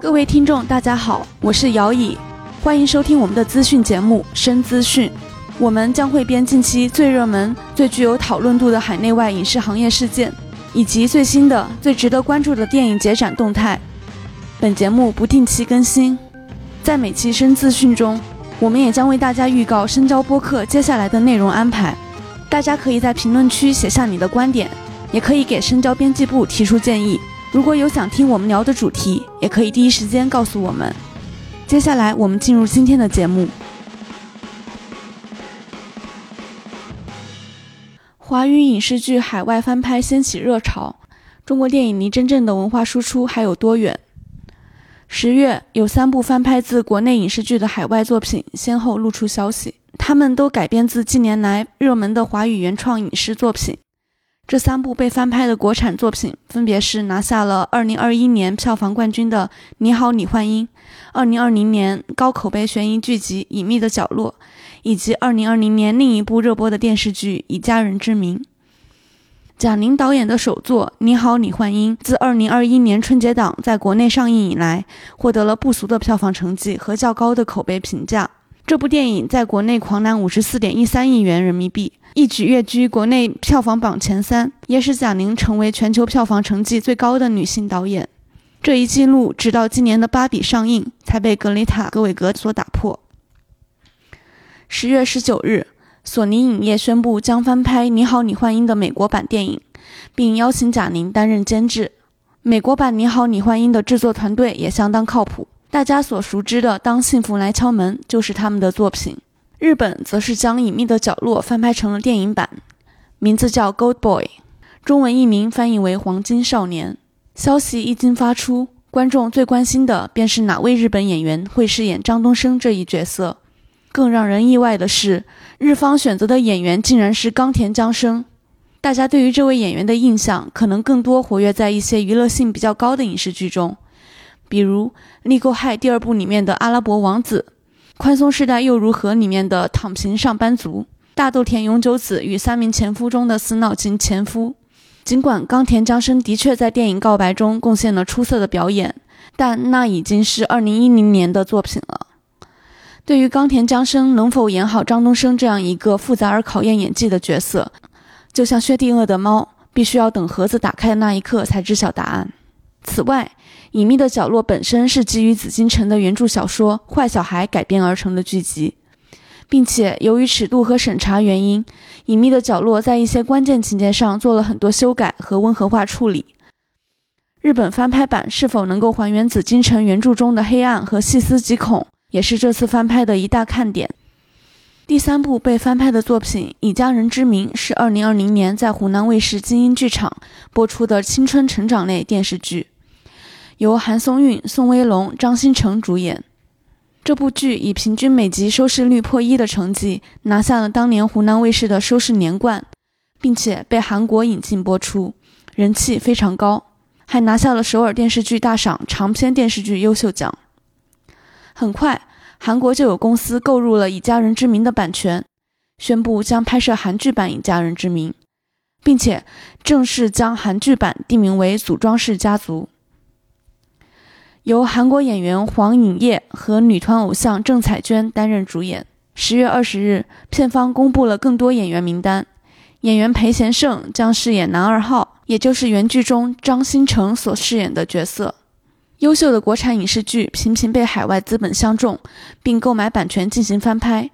各位听众，大家好，我是姚乙，欢迎收听我们的资讯节目《深资讯》。我们将会编近期最热门、最具有讨论度的海内外影视行业事件，以及最新的、最值得关注的电影节展动态。本节目不定期更新，在每期《深资讯》中，我们也将为大家预告深交播客接下来的内容安排。大家可以在评论区写下你的观点，也可以给深交编辑部提出建议。如果有想听我们聊的主题，也可以第一时间告诉我们。接下来，我们进入今天的节目。华语影视剧海外翻拍掀起热潮，中国电影离真正的文化输出还有多远？十月，有三部翻拍自国内影视剧的海外作品先后露出消息，他们都改编自近年来热门的华语原创影视作品。这三部被翻拍的国产作品，分别是拿下了2021年票房冠军的《你好，李焕英》，2020年高口碑悬疑剧集《隐秘的角落》，以及2020年另一部热播的电视剧《以家人之名》。贾玲导演的首作《你好，李焕英》自2021年春节档在国内上映以来，获得了不俗的票房成绩和较高的口碑评价。这部电影在国内狂揽54.13亿元人民币。一举跃居国内票房榜前三，也使贾玲成为全球票房成绩最高的女性导演。这一记录直到今年的《芭比》上映才被格雷塔·格韦格所打破。十月十九日，索尼影业宣布将翻拍《你好，李焕英》的美国版电影，并邀请贾玲担任监制。美国版《你好，李焕英》的制作团队也相当靠谱，大家所熟知的《当幸福来敲门》就是他们的作品。日本则是将《隐秘的角落》翻拍成了电影版，名字叫《Gold Boy》，中文译名翻译为《黄金少年》。消息一经发出，观众最关心的便是哪位日本演员会饰演张东升这一角色。更让人意外的是，日方选择的演员竟然是冈田将生。大家对于这位演员的印象，可能更多活跃在一些娱乐性比较高的影视剧中，比如《利沟害》第二部里面的阿拉伯王子。宽松时代又如何？里面的躺平上班族，大豆田永久子与三名前夫中的死脑筋前夫。尽管冈田将生的确在电影《告白》中贡献了出色的表演，但那已经是二零一零年的作品了。对于冈田将生能否演好张东升这样一个复杂而考验演技的角色，就像薛定谔的猫，必须要等盒子打开的那一刻才知晓答案。此外，《隐秘的角落》本身是基于紫禁城的原著小说《坏小孩》改编而成的剧集，并且由于尺度和审查原因，《隐秘的角落》在一些关键情节上做了很多修改和温和化处理。日本翻拍版是否能够还原紫禁城原著中的黑暗和细思极恐，也是这次翻拍的一大看点。第三部被翻拍的作品《以家人之名》是2020年在湖南卫视金鹰剧场播出的青春成长类电视剧。由韩松韵、宋威龙、张新成主演，这部剧以平均每集收视率破一的成绩拿下了当年湖南卫视的收视年冠，并且被韩国引进播出，人气非常高，还拿下了首尔电视剧大赏长篇电视剧优秀奖。很快，韩国就有公司购入了《以家人之名》的版权，宣布将拍摄韩剧版《以家人之名》，并且正式将韩剧版定名为《组装式家族》。由韩国演员黄颖烨和女团偶像郑彩娟担任主演。十月二十日，片方公布了更多演员名单。演员裴贤胜将饰演男二号，也就是原剧中张新成所饰演的角色。优秀的国产影视剧频频被海外资本相中，并购买版权进行翻拍，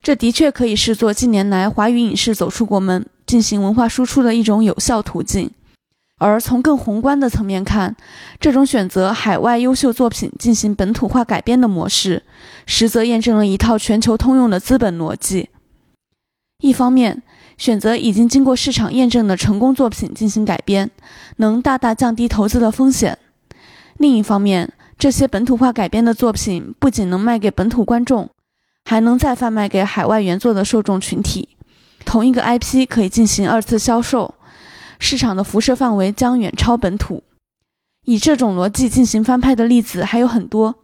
这的确可以视作近年来华语影视走出国门、进行文化输出的一种有效途径。而从更宏观的层面看，这种选择海外优秀作品进行本土化改编的模式，实则验证了一套全球通用的资本逻辑。一方面，选择已经经过市场验证的成功作品进行改编，能大大降低投资的风险；另一方面，这些本土化改编的作品不仅能卖给本土观众，还能再贩卖给海外原作的受众群体。同一个 IP 可以进行二次销售。市场的辐射范围将远超本土。以这种逻辑进行翻拍的例子还有很多，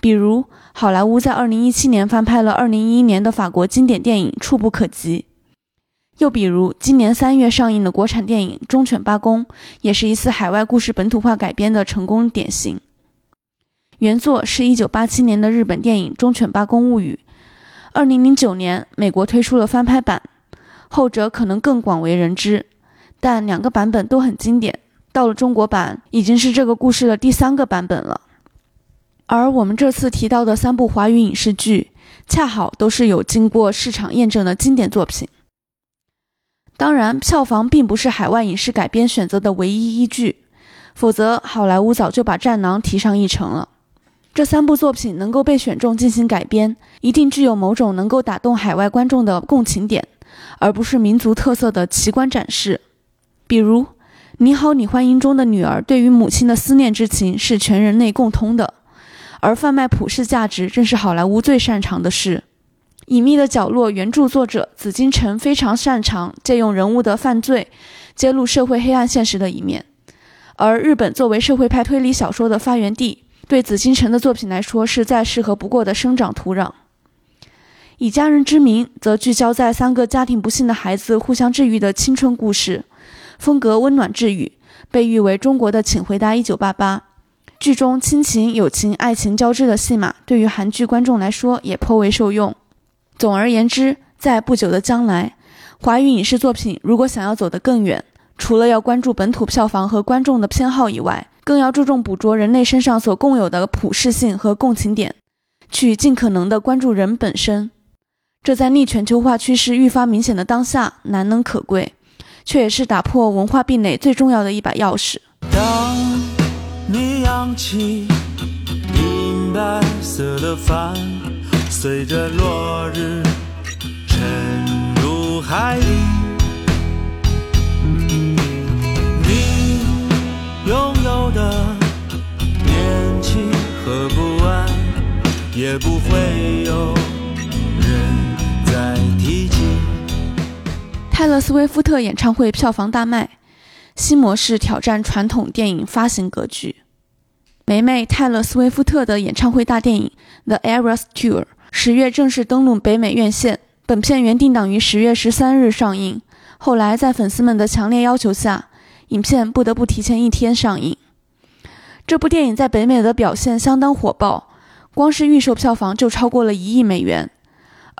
比如好莱坞在2017年翻拍了2011年的法国经典电影《触不可及》，又比如今年三月上映的国产电影《忠犬八公》，也是一次海外故事本土化改编的成功典型。原作是一九八七年的日本电影《忠犬八公物语》，二零零九年美国推出了翻拍版，后者可能更广为人知，但两个版本都很经典。到了中国版，已经是这个故事的第三个版本了。而我们这次提到的三部华语影视剧，恰好都是有经过市场验证的经典作品。当然，票房并不是海外影视改编选择的唯一依据，否则好莱坞早就把战狼提上议程了。这三部作品能够被选中进行改编，一定具有某种能够打动海外观众的共情点，而不是民族特色的奇观展示。比如，《你好，李焕英》中的女儿对于母亲的思念之情是全人类共通的，而贩卖普世价值正是好莱坞最擅长的事。《隐秘的角落》原著作者紫金陈非常擅长借用人物的犯罪，揭露社会黑暗现实的一面，而日本作为社会派推理小说的发源地。对紫禁城的作品来说，是再适合不过的生长土壤。以家人之名，则聚焦在三个家庭不幸的孩子互相治愈的青春故事，风格温暖治愈，被誉为中国的《请回答一九八八》。剧中亲情、友情、爱情交织的戏码，对于韩剧观众来说也颇为受用。总而言之，在不久的将来，华语影视作品如果想要走得更远，除了要关注本土票房和观众的偏好以外，更要注重捕捉人类身上所共有的普适性和共情点，去尽可能的关注人本身。这在逆全球化趋势愈发明显的当下难能可贵，却也是打破文化壁垒最重要的一把钥匙。当你扬起银白色的帆，随着落日沉入海底。斯威夫特演唱会票房大卖，新模式挑战传统电影发行格局。梅梅泰勒·斯威夫特的演唱会大电影《The Eras Tour》十月正式登陆北美院线。本片原定档于十月十三日上映，后来在粉丝们的强烈要求下。影片不得不提前一天上映。这部电影在北美的表现相当火爆，光是预售票房就超过了一亿美元。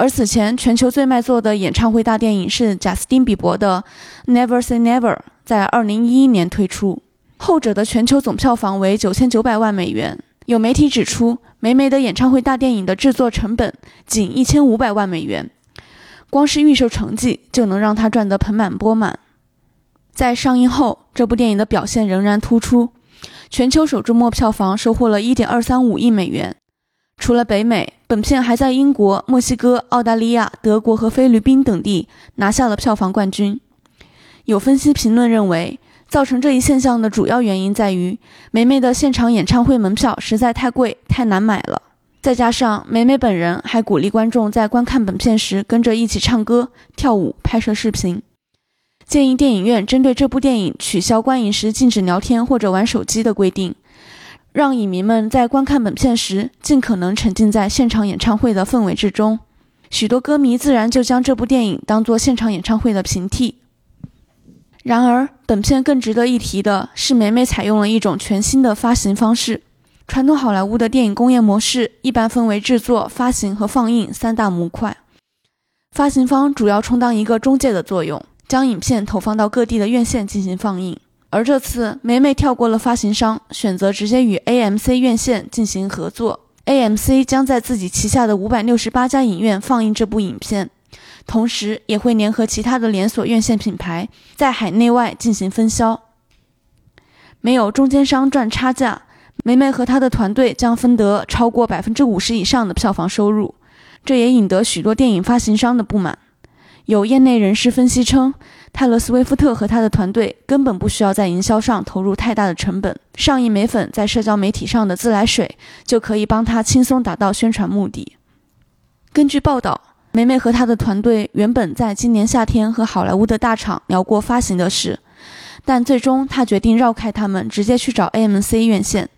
而此前全球最卖座的演唱会大电影是贾斯汀·比伯的《Never Say Never》，在2011年推出，后者的全球总票房为九千九百万美元。有媒体指出，梅梅的演唱会大电影的制作成本仅一千五百万美元，光是预售成绩就能让他赚得盆满钵满。在上映后，这部电影的表现仍然突出，全球首周末票房收获了1.235亿美元。除了北美，本片还在英国、墨西哥、澳大利亚、德国和菲律宾等地拿下了票房冠军。有分析评论认为，造成这一现象的主要原因在于梅梅的现场演唱会门票实在太贵、太难买了，再加上梅梅本人还鼓励观众在观看本片时跟着一起唱歌、跳舞、拍摄视频。建议电影院针对这部电影取消观影时禁止聊天或者玩手机的规定，让影迷们在观看本片时尽可能沉浸在现场演唱会的氛围之中。许多歌迷自然就将这部电影当作现场演唱会的平替。然而，本片更值得一提的是，美美采用了一种全新的发行方式。传统好莱坞的电影工业模式一般分为制作、发行和放映三大模块，发行方主要充当一个中介的作用。将影片投放到各地的院线进行放映，而这次美美跳过了发行商，选择直接与 AMC 院线进行合作。AMC 将在自己旗下的五百六十八家影院放映这部影片，同时也会联合其他的连锁院线品牌，在海内外进行分销。没有中间商赚差价，美美和她的团队将分得超过百分之五十以上的票房收入，这也引得许多电影发行商的不满。有业内人士分析称，泰勒·斯威夫特和他的团队根本不需要在营销上投入太大的成本，上亿美粉在社交媒体上的自来水就可以帮他轻松达到宣传目的。根据报道，梅梅和他的团队原本在今年夏天和好莱坞的大厂聊过发行的事，但最终他决定绕开他们，直接去找 AMC 院线。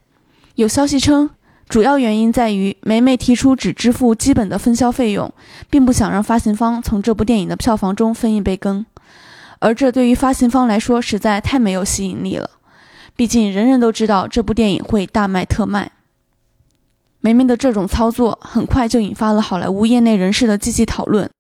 有消息称。主要原因在于，梅梅提出只支付基本的分销费用，并不想让发行方从这部电影的票房中分一杯羹，而这对于发行方来说实在太没有吸引力了。毕竟人人都知道这部电影会大卖特卖。梅梅的这种操作很快就引发了好莱坞业内人士的积极讨论，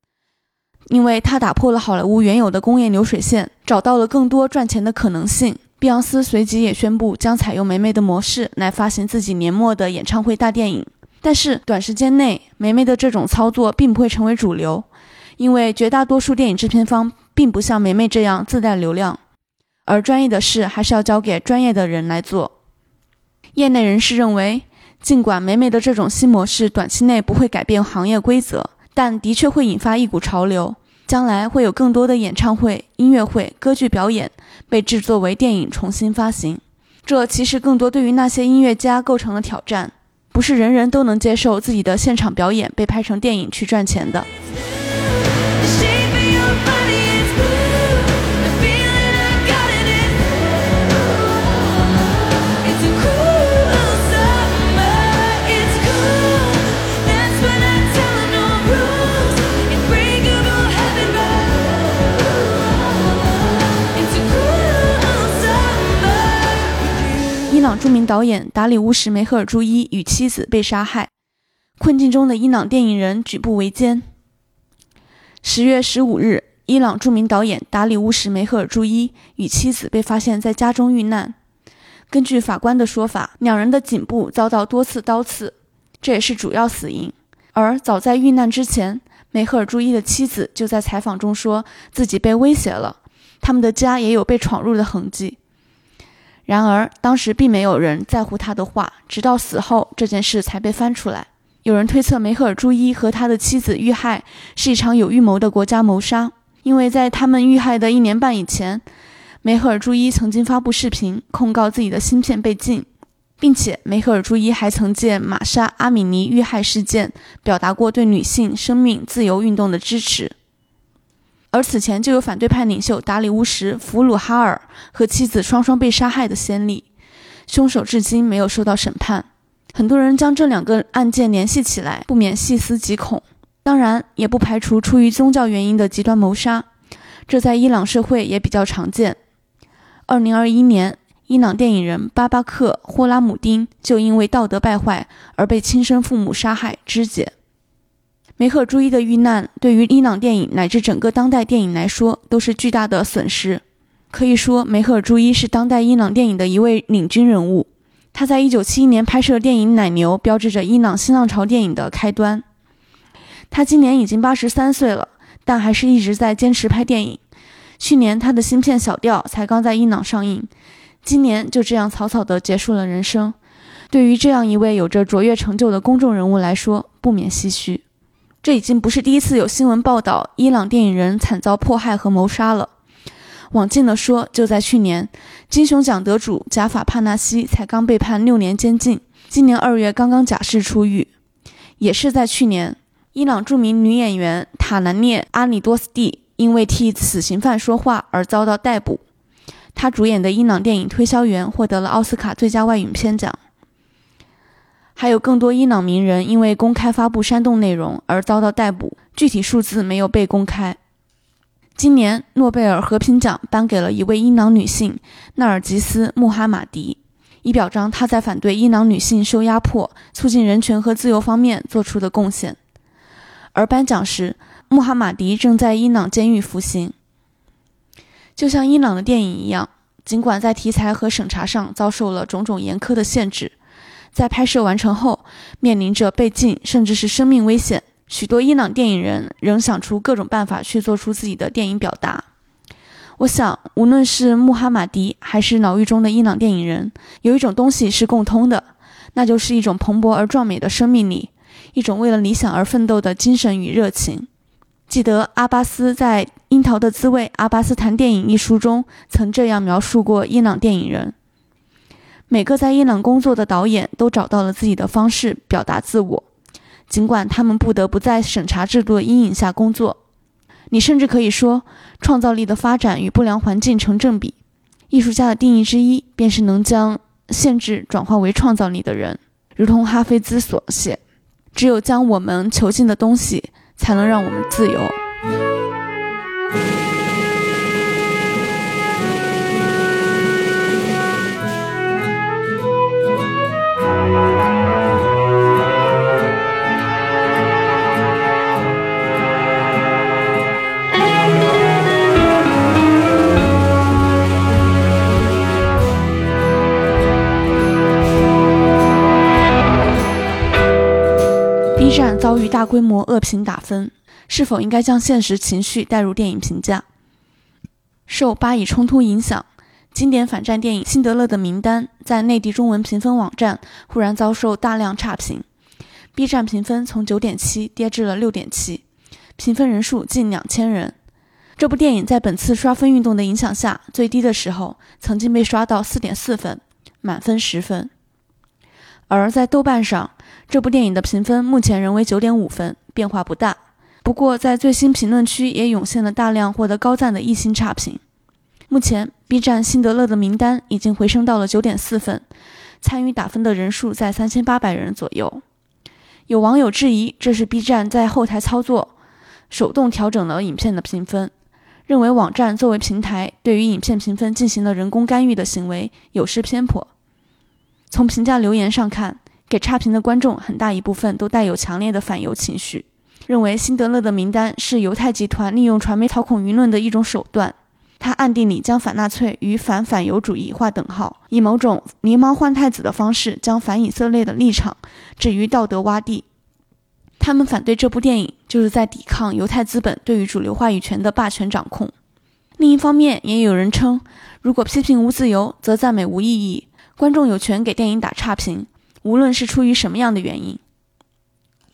因为他打破了好莱坞原有的工业流水线，找到了更多赚钱的可能性。碧昂斯随即也宣布将采用梅梅的模式来发行自己年末的演唱会大电影。但是短时间内，梅梅的这种操作并不会成为主流，因为绝大多数电影制片方并不像梅梅这样自带流量，而专业的事还是要交给专业的人来做。业内人士认为。尽管梅梅的这种新模式短期内不会改变行业规则，但的确会引发一股潮流。将来会有更多的演唱会、音乐会、歌剧表演被制作为电影重新发行。这其实更多对于那些音乐家构成了挑战，不是人人都能接受自己的现场表演被拍成电影去赚钱的。伊朗著名导演达里乌什梅赫尔朱伊与妻子被杀害，困境中的伊朗电影人举步维艰。十月十五日，伊朗著名导演达里乌什梅赫尔朱伊与妻子被发现在家中遇难。根据法官的说法，两人的颈部遭到多次刀刺，这也是主要死因。而早在遇难之前，梅赫尔朱伊的妻子就在采访中说自己被威胁了，他们的家也有被闯入的痕迹。然而，当时并没有人在乎他的话，直到死后，这件事才被翻出来。有人推测梅赫尔朱伊和他的妻子遇害是一场有预谋的国家谋杀，因为在他们遇害的一年半以前，梅赫尔朱伊曾经发布视频控告自己的芯片被禁，并且梅赫尔朱伊还曾借玛莎阿米尼遇害事件表达过对女性生命自由运动的支持。而此前就有反对派领袖达里乌什·弗鲁哈尔和妻子双双被杀害的先例，凶手至今没有受到审判。很多人将这两个案件联系起来，不免细思极恐。当然，也不排除出于宗教原因的极端谋杀，这在伊朗社会也比较常见。二零二一年，伊朗电影人巴巴克·霍拉姆丁就因为道德败坏而被亲生父母杀害肢解。梅赫朱伊的遇难，对于伊朗电影乃至整个当代电影来说，都是巨大的损失。可以说，梅赫朱伊是当代伊朗电影的一位领军人物。他在1971年拍摄电影《奶牛》，标志着伊朗新浪潮电影的开端。他今年已经83岁了，但还是一直在坚持拍电影。去年，他的新片《小调》才刚在伊朗上映，今年就这样草草地结束了人生。对于这样一位有着卓越成就的公众人物来说，不免唏嘘。这已经不是第一次有新闻报道伊朗电影人惨遭迫害和谋杀了。往近了说，就在去年，金熊奖得主贾法帕纳西才刚被判六年监禁，今年二月刚刚假释出狱。也是在去年，伊朗著名女演员塔兰涅阿里多斯蒂因为替死刑犯说话而遭到逮捕。她主演的伊朗电影《推销员》获得了奥斯卡最佳外语片奖。还有更多伊朗名人因为公开发布煽动内容而遭到逮捕，具体数字没有被公开。今年诺贝尔和平奖颁给了一位伊朗女性纳尔吉斯·穆哈马迪，以表彰她在反对伊朗女性受压迫、促进人权和自由方面做出的贡献。而颁奖时，穆哈马迪正在伊朗监狱服刑。就像伊朗的电影一样，尽管在题材和审查上遭受了种种严苛的限制。在拍摄完成后，面临着被禁甚至是生命危险。许多伊朗电影人仍想出各种办法去做出自己的电影表达。我想，无论是穆哈马迪还是牢狱中的伊朗电影人，有一种东西是共通的，那就是一种蓬勃而壮美的生命力，一种为了理想而奋斗的精神与热情。记得阿巴斯在《樱桃的滋味：阿巴斯谈电影》一书中曾这样描述过伊朗电影人。每个在伊朗工作的导演都找到了自己的方式表达自我，尽管他们不得不在审查制度的阴影下工作。你甚至可以说，创造力的发展与不良环境成正比。艺术家的定义之一，便是能将限制转化为创造力的人。如同哈菲兹所写：“只有将我们囚禁的东西，才能让我们自由。”遭遇大规模恶评打分，是否应该将现实情绪带入电影评价？受巴以冲突影响，经典反战电影《辛德勒的名单》在内地中文评分网站忽然遭受大量差评，B 站评分从九点七跌至了六点七，评分人数近两千人。这部电影在本次刷分运动的影响下，最低的时候曾经被刷到四点四分，满分十分。而在豆瓣上，这部电影的评分目前仍为九点五分，变化不大。不过，在最新评论区也涌现了大量获得高赞的一星差评。目前，B 站辛德勒的名单已经回升到了九点四分，参与打分的人数在三千八百人左右。有网友质疑，这是 B 站在后台操作，手动调整了影片的评分。认为网站作为平台对于影片评分进行了人工干预的行为有失偏颇。从评价留言上看，给差评的观众很大一部分都带有强烈的反犹情绪，认为辛德勒的名单是犹太集团利用传媒操控舆论的一种手段。他暗地里将反纳粹与反反犹主义划等号，以某种狸猫换太子的方式将反以色列的立场置于道德洼地。他们反对这部电影，就是在抵抗犹太资本对于主流话语权的霸权掌控。另一方面，也有人称，如果批评无自由，则赞美无意义。观众有权给电影打差评，无论是出于什么样的原因。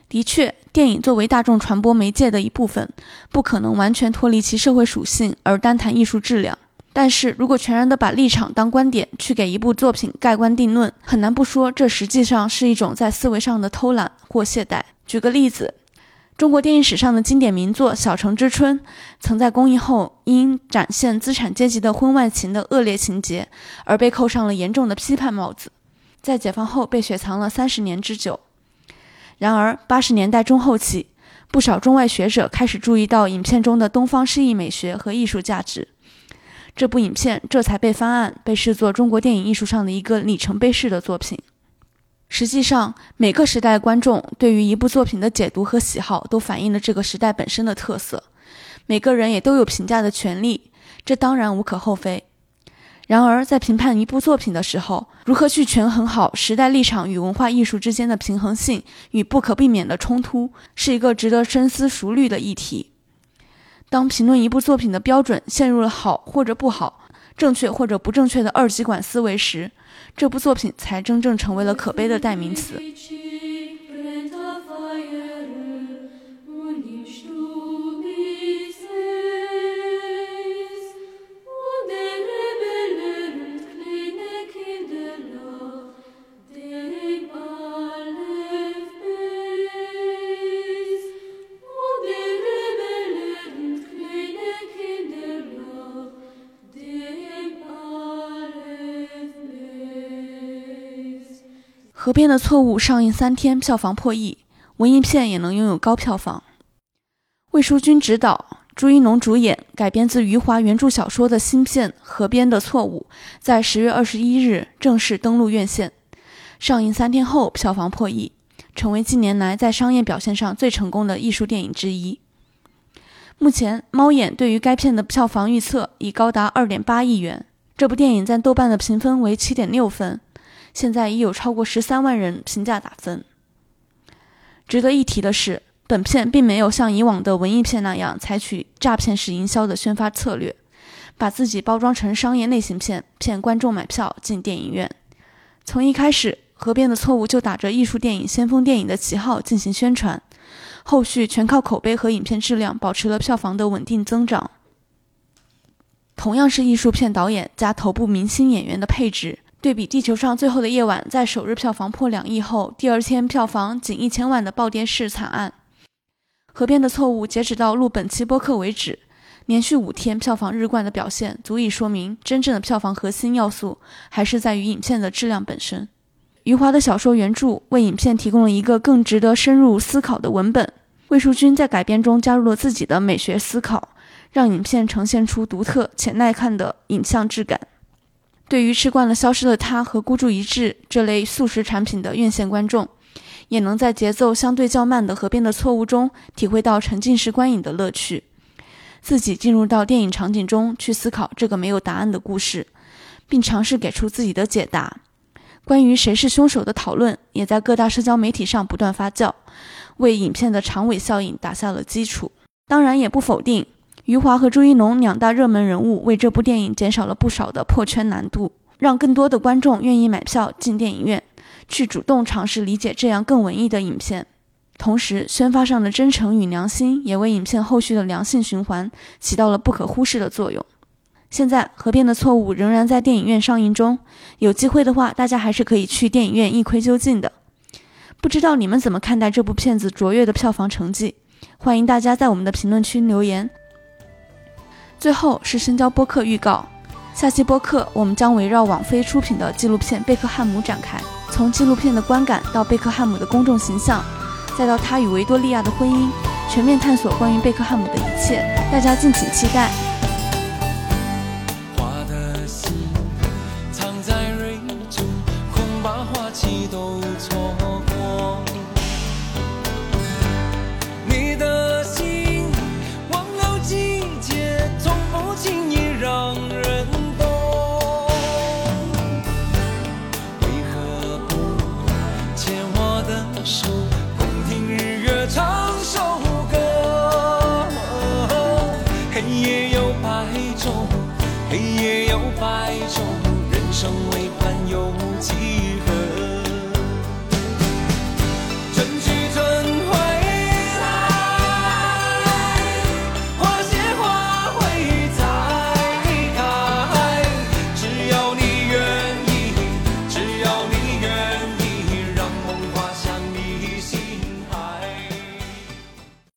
的确，电影作为大众传播媒介的一部分，不可能完全脱离其社会属性而单谈艺术质量。但是如果全然的把立场当观点去给一部作品盖棺定论，很难不说这实际上是一种在思维上的偷懒或懈怠。举个例子，中国电影史上的经典名作《小城之春》，曾在公映后因展现资产阶级的婚外情的恶劣情节而被扣上了严重的批判帽子，在解放后被雪藏了三十年之久。然而，八十年代中后期，不少中外学者开始注意到影片中的东方诗意美学和艺术价值，这部影片这才被翻案，被视作中国电影艺术上的一个里程碑式的作品。实际上，每个时代观众对于一部作品的解读和喜好，都反映了这个时代本身的特色。每个人也都有评价的权利，这当然无可厚非。然而，在评判一部作品的时候，如何去权衡好时代立场与文化艺术之间的平衡性与不可避免的冲突，是一个值得深思熟虑的议题。当评论一部作品的标准陷入了好或者不好、正确或者不正确的二极管思维时，这部作品才真正成为了可悲的代名词。河边的错误上映三天，票房破亿，文艺片也能拥有高票房。魏书君执导，朱一龙主演，改编自余华原著小说的新片《河边的错误》在十月二十一日正式登陆院线。上映三天后，票房破亿，成为近年来在商业表现上最成功的艺术电影之一。目前，猫眼对于该片的票房预测已高达二点八亿元。这部电影在豆瓣的评分为七点六分。现在已有超过十三万人评价打分。值得一提的是，本片并没有像以往的文艺片那样采取诈骗式营销的宣发策略，把自己包装成商业类型片，骗观众买票进电影院。从一开始，《河边的错误》就打着艺术电影、先锋电影的旗号进行宣传，后续全靠口碑和影片质量保持了票房的稳定增长。同样是艺术片导演加头部明星演员的配置。对比《地球上最后的夜晚》在首日票房破两亿后，第二天票房仅一千万的暴跌式惨案，《河边的错误》截止到录本期播客为止，连续五天票房日冠的表现，足以说明真正的票房核心要素还是在于影片的质量本身。余华的小说原著为影片提供了一个更值得深入思考的文本，魏淑君在改编中加入了自己的美学思考，让影片呈现出独特且耐看的影像质感。对于吃惯了《消失的她》和《孤注一掷》这类速食产品的院线观众，也能在节奏相对较慢的《河边的错误》中体会到沉浸式观影的乐趣，自己进入到电影场景中去思考这个没有答案的故事，并尝试给出自己的解答。关于谁是凶手的讨论也在各大社交媒体上不断发酵，为影片的长尾效应打下了基础。当然，也不否定余华和朱一龙两大热门人物为这部电影减少了不少的破圈难度，让更多的观众愿意买票进电影院，去主动尝试理解这样更文艺的影片。同时，宣发上的真诚与良心也为影片后续的良性循环起到了不可忽视的作用。现在，《河边的错误》仍然在电影院上映中，有机会的话，大家还是可以去电影院一窥究竟的。不知道你们怎么看待这部片子卓越的票房成绩？欢迎大家在我们的评论区留言。最后是深交播客预告，下期播客我们将围绕网飞出品的纪录片《贝克汉姆》展开，从纪录片的观感到贝克汉姆的公众形象，再到他与维多利亚的婚姻，全面探索关于贝克汉姆的一切，大家敬请期待。花的心藏在蕊中，恐把花期都错。